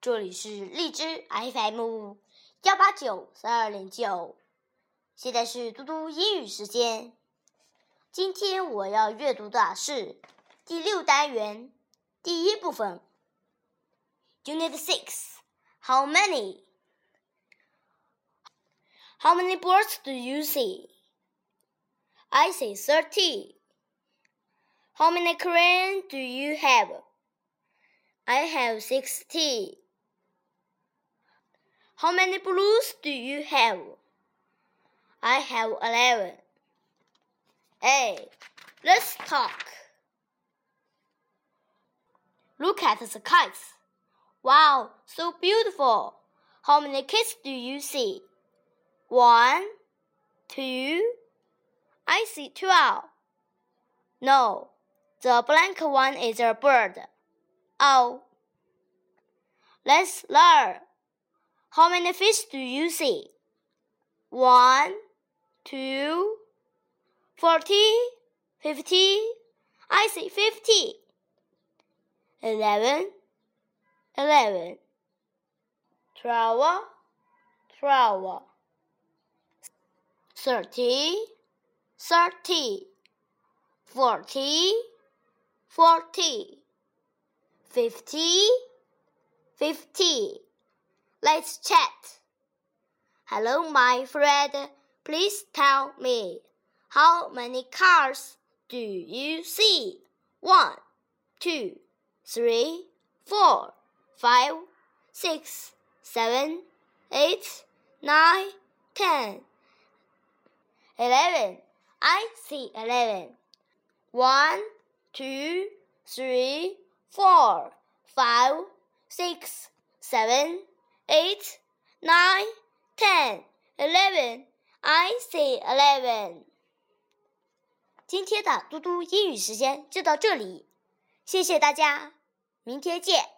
这里是荔枝 FM 幺八九三二零九，现在是嘟嘟英语时间。今天我要阅读的是第六单元第一部分，Unit Six。How many? How many birds do you see? I see thirty. How many crayons do you have? I have sixty. How many blues do you have? I have eleven. Hey, let's talk. Look at the kites. Wow, so beautiful. How many kites do you see? One, two. I see twelve. No, the blank one is a bird. Oh. Let's learn. How many fish do you see? One, two, forty, fifty. I see fifty. Eleven, eleven. Twelve, twelve. Thirty, thirty. Forty, forty. Fifty, fifty. Let's chat. Hello, my friend. Please tell me, how many cars do you see? One, two, three, four, five, six, seven, eight, nine, ten, eleven. I see eleven. One, two, three, four, five, six, seven, eight, nine, ten, eleven. I see eleven. 今天的嘟嘟英语时间就到这里，谢谢大家，明天见。